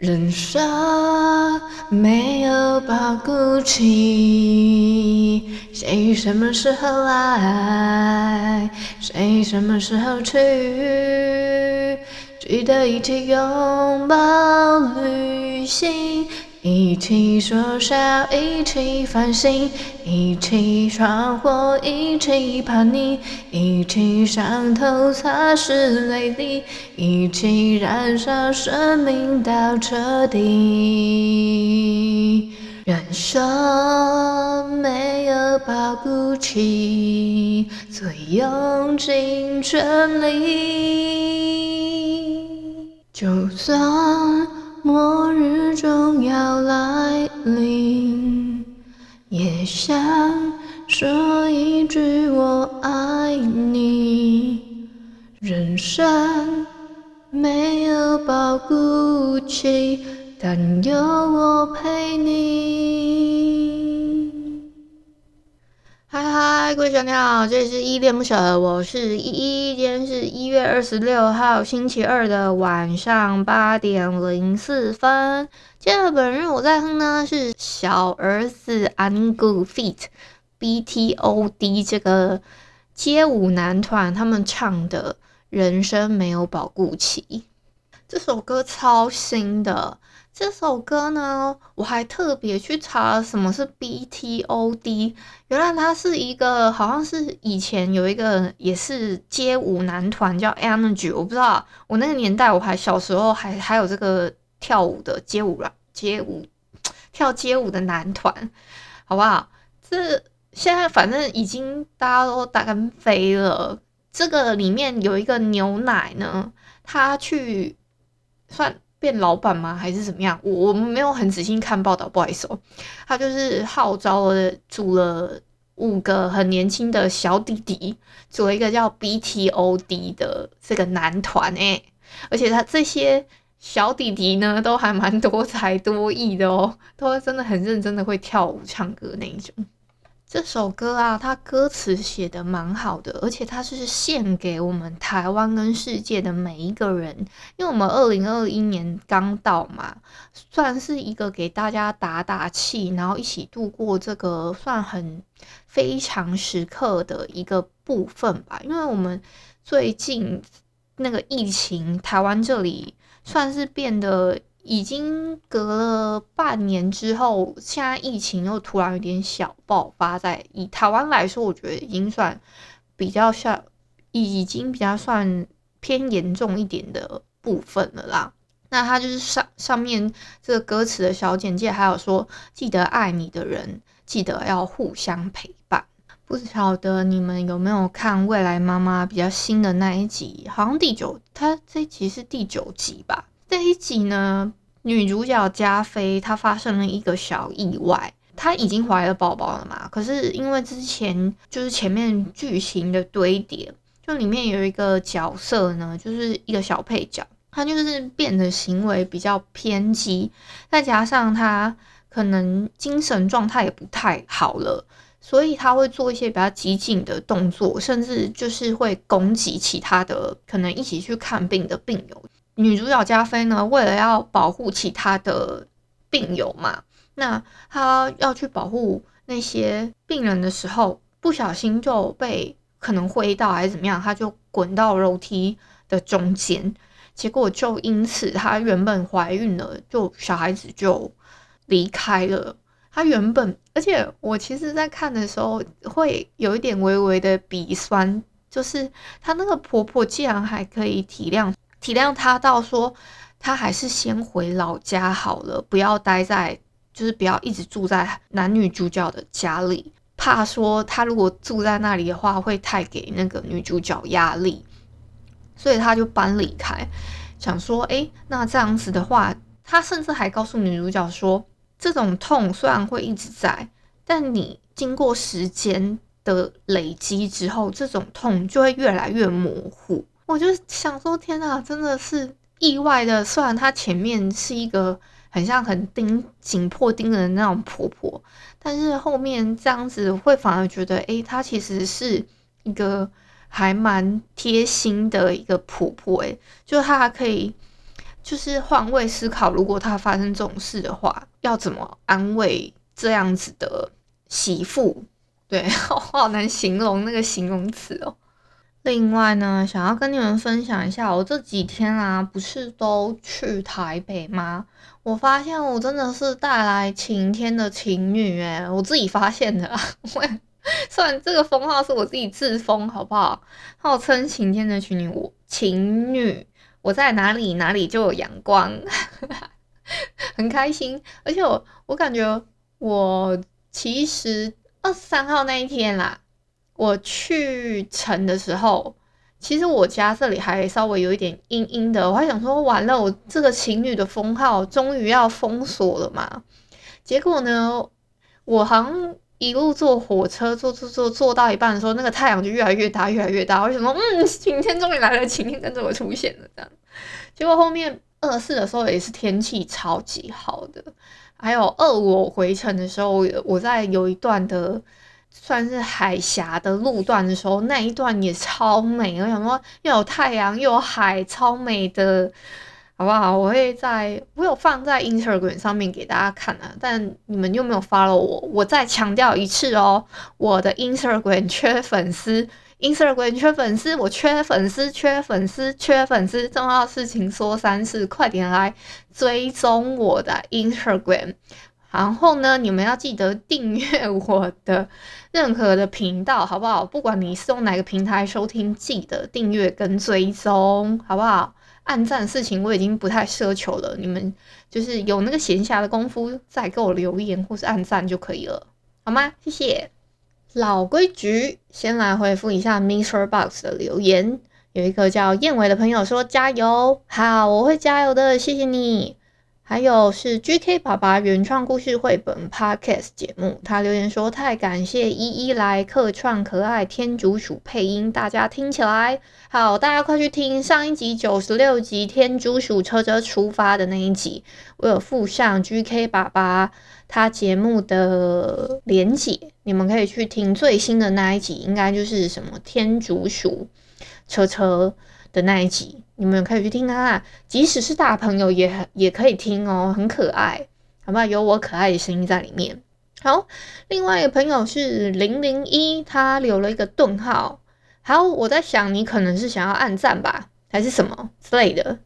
人生没有保固期，谁什么时候来，谁什么时候去，记得一起拥抱旅行。一起说笑，一起反省，一起闯祸，一起叛逆，一起伤透擦拭泪滴，一起燃烧生命到彻底。人生没有保固期，所以用尽全力，就算。末日终要来临，也想说一句我爱你。人生没有保护期，但有我陪你。各位小鸟，这里是依恋不舍，我是依依。今天是一月二十六号星期二的晚上八点零四分。今天本日我在哼呢是小儿子 Angoo feat. BTOD 这个街舞男团他们唱的《人生没有保固期》这首歌超新的。这首歌呢，我还特别去查了什么是 BTOD，原来它是一个，好像是以前有一个也是街舞男团叫 Energy，我不知道，我那个年代我还小时候还还有这个跳舞的街舞啦，街舞 跳街舞的男团，好不好？这现在反正已经大家都打开飞了。这个里面有一个牛奶呢，他去算。变老板吗？还是怎么样？我我们没有很仔细看报道，不好意思哦。他就是号召了组了五个很年轻的小弟弟，组了一个叫 BTOD 的这个男团诶，而且他这些小弟弟呢，都还蛮多才多艺的哦，都真的很认真的会跳舞唱歌那一种。这首歌啊，它歌词写的蛮好的，而且它是献给我们台湾跟世界的每一个人，因为我们二零二一年刚到嘛，算是一个给大家打打气，然后一起度过这个算很非常时刻的一个部分吧。因为我们最近那个疫情，台湾这里算是变得。已经隔了半年之后，现在疫情又突然有点小爆发在，以台湾来说，我觉得已经算比较像，已经比较算偏严重一点的部分了啦。那他就是上上面这个歌词的小简介，还有说记得爱你的人，记得要互相陪伴。不晓得你们有没有看《未来妈妈》比较新的那一集？好像第九，他这集是第九集吧？这一集呢，女主角加菲她发生了一个小意外，她已经怀了宝宝了嘛。可是因为之前就是前面剧情的堆叠，就里面有一个角色呢，就是一个小配角，他就是变得行为比较偏激，再加上他可能精神状态也不太好了，所以他会做一些比较激进的动作，甚至就是会攻击其他的可能一起去看病的病友。女主角加菲呢，为了要保护其他的病友嘛，那她要去保护那些病人的时候，不小心就被可能挥到还是怎么样，她就滚到楼梯的中间，结果就因此她原本怀孕了，就小孩子就离开了。她原本，而且我其实在看的时候会有一点微微的鼻酸，就是她那个婆婆竟然还可以体谅。体谅他到说，他还是先回老家好了，不要待在，就是不要一直住在男女主角的家里，怕说他如果住在那里的话，会太给那个女主角压力，所以他就搬离开。想说，诶，那这样子的话，他甚至还告诉女主角说，这种痛虽然会一直在，但你经过时间的累积之后，这种痛就会越来越模糊。我就想说，天哪，真的是意外的。虽然她前面是一个很像很钉紧迫盯人的那种婆婆，但是后面这样子会反而觉得，诶，她其实是一个。还蛮贴心的一个婆婆，诶，就她还可以，就是换位思考，如果她发生这种事的话，要怎么安慰这样子的媳妇？对，我 好难形容那个形容词哦。另外呢，想要跟你们分享一下，我这几天啊，不是都去台北吗？我发现我真的是带来晴天的情侣，诶，我自己发现的啊，我。虽然这个封号是我自己自封，好不好？号称晴天的情侣，我情侣，我在哪里哪里就有阳光，很开心。而且我我感觉我其实二十三号那一天啦，我去城的时候，其实我家这里还稍微有一点阴阴的，我还想说完了，我这个情侣的封号终于要封锁了嘛？结果呢，我好像。一路坐火车，坐坐坐坐到一半的时候，那个太阳就越来越大，越来越大。我想说，嗯，晴天终于来了，晴天跟着我出现了，这样。结果后面二四的时候也是天气超级好的，还有二五回程的时候，我在有一段的算是海峡的路段的时候，那一段也超美。我想说，又有太阳又有海，超美的。好不好？我会在，我有放在 Instagram 上面给大家看啊，但你们又没有 follow 我，我再强调一次哦，我的 Instagram 缺粉丝，Instagram 缺粉丝，我缺粉丝，缺粉丝，缺粉丝，重要的事情说三次，快点来追踪我的 Instagram，然后呢，你们要记得订阅我的任何的频道，好不好？不管你是用哪个平台收听，记得订阅跟追踪，好不好？按赞事情我已经不太奢求了，你们就是有那个闲暇的功夫再给我留言或是按赞就可以了，好吗？谢谢。老规矩，先来回复一下 Mr. Box 的留言，有一个叫燕尾的朋友说加油，好，我会加油的，谢谢你。还有是 GK 爸爸原创故事绘本 Podcast 节目，他留言说太感谢依依来客串可爱天竺鼠配音，大家听起来好，大家快去听上一集九十六集天竺鼠车车出发的那一集，我有附上 GK 爸爸他节目的连结，你们可以去听最新的那一集，应该就是什么天竺鼠车车的那一集。你们可以去听啊，即使是大朋友也很也可以听哦，很可爱，好不好？有我可爱的声音在里面。好，另外一个朋友是零零一，他留了一个顿号。好，我在想你可能是想要按赞吧，还是什么之类的，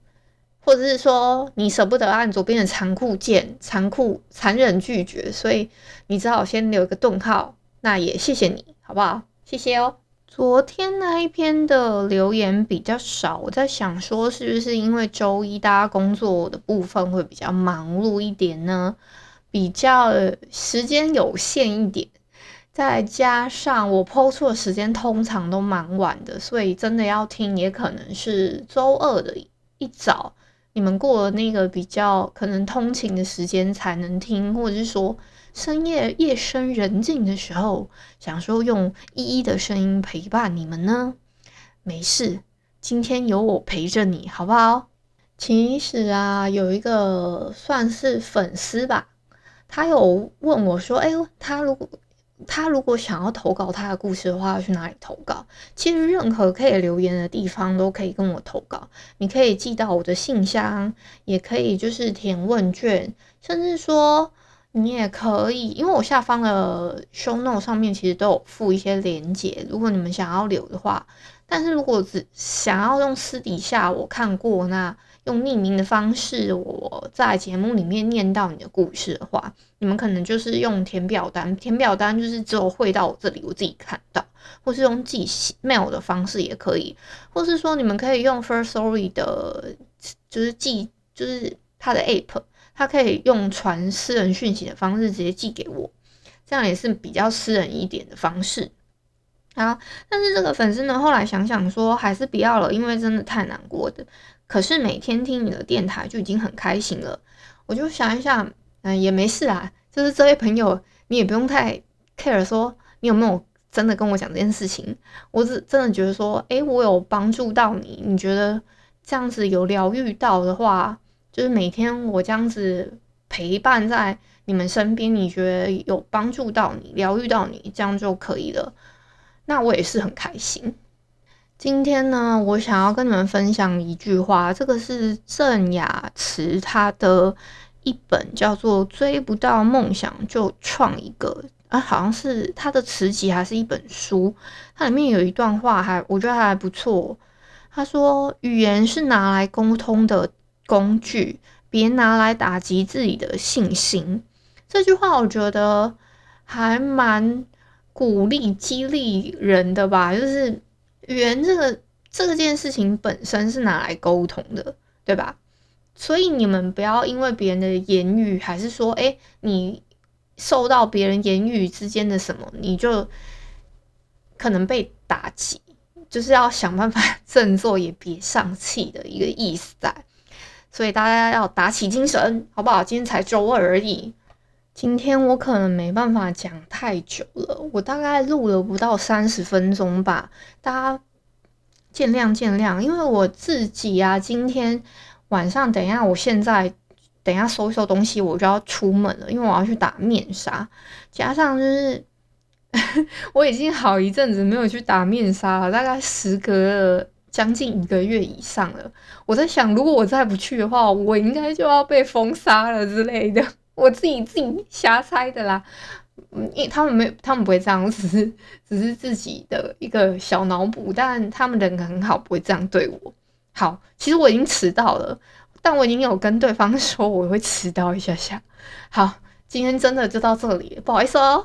或者是说你舍不得按左边的残酷键，残酷残忍拒绝，所以你只好先留一个顿号。那也谢谢你，好不好？谢谢哦。昨天那一篇的留言比较少，我在想说是不是因为周一大家工作的部分会比较忙碌一点呢？比较时间有限一点，再加上我 po 出的时间通常都蛮晚的，所以真的要听也可能是周二的一早，你们过了那个比较可能通勤的时间才能听，或者是说。深夜夜深人静的时候，想说用依依的声音陪伴你们呢？没事，今天有我陪着你，好不好？其实啊，有一个算是粉丝吧，他有问我说：“哎，他如果他如果想要投稿他的故事的话，要去哪里投稿？”其实任何可以留言的地方都可以跟我投稿，你可以寄到我的信箱，也可以就是填问卷，甚至说。你也可以，因为我下方的 show note 上面其实都有附一些连接，如果你们想要留的话。但是如果只想要用私底下我看过，那用匿名的方式，我在节目里面念到你的故事的话，你们可能就是用填表单，填表单就是只有汇到我这里，我自己看到，或是用寄 mail 的方式也可以，或是说你们可以用 Firstory 的，就是寄，就是它的 app。他可以用传私人讯息的方式直接寄给我，这样也是比较私人一点的方式。啊，但是这个粉丝呢，后来想想说还是不要了，因为真的太难过的。可是每天听你的电台就已经很开心了，我就想一想，嗯，也没事啊。就是这位朋友，你也不用太 care 说你有没有真的跟我讲这件事情。我只真的觉得说，诶，我有帮助到你，你觉得这样子有疗愈到的话，就是每天我这样子陪伴在你们身边，你觉得有帮助到你，疗愈到你，这样就可以了。那我也是很开心。今天呢，我想要跟你们分享一句话，这个是郑雅慈她的一本叫做《追不到梦想就创一个》啊，好像是她的词集还是一本书，它里面有一段话还我觉得还不错。他说：“语言是拿来沟通的工具，别拿来打击自己的信心。”这句话我觉得还蛮。鼓励激励人的吧，就是语言这个这件事情本身是拿来沟通的，对吧？所以你们不要因为别人的言语，还是说，诶，你受到别人言语之间的什么，你就可能被打击，就是要想办法 振作，也别丧气的一个意思在。所以大家要打起精神，好不好？今天才周二而已。今天我可能没办法讲太久了，我大概录了不到三十分钟吧，大家见谅见谅。因为我自己啊，今天晚上等一下，我现在等一下收一收东西，我就要出门了，因为我要去打面纱，加上就是 我已经好一阵子没有去打面纱了，大概时隔了将近一个月以上了。我在想，如果我再不去的话，我应该就要被封杀了之类的。我自己自己瞎猜的啦，嗯，因为他们没，他们不会这样，只是只是自己的一个小脑补，但他们人很好，不会这样对我。好，其实我已经迟到了，但我已经有跟对方说我会迟到一下下。好，今天真的就到这里，不好意思哦。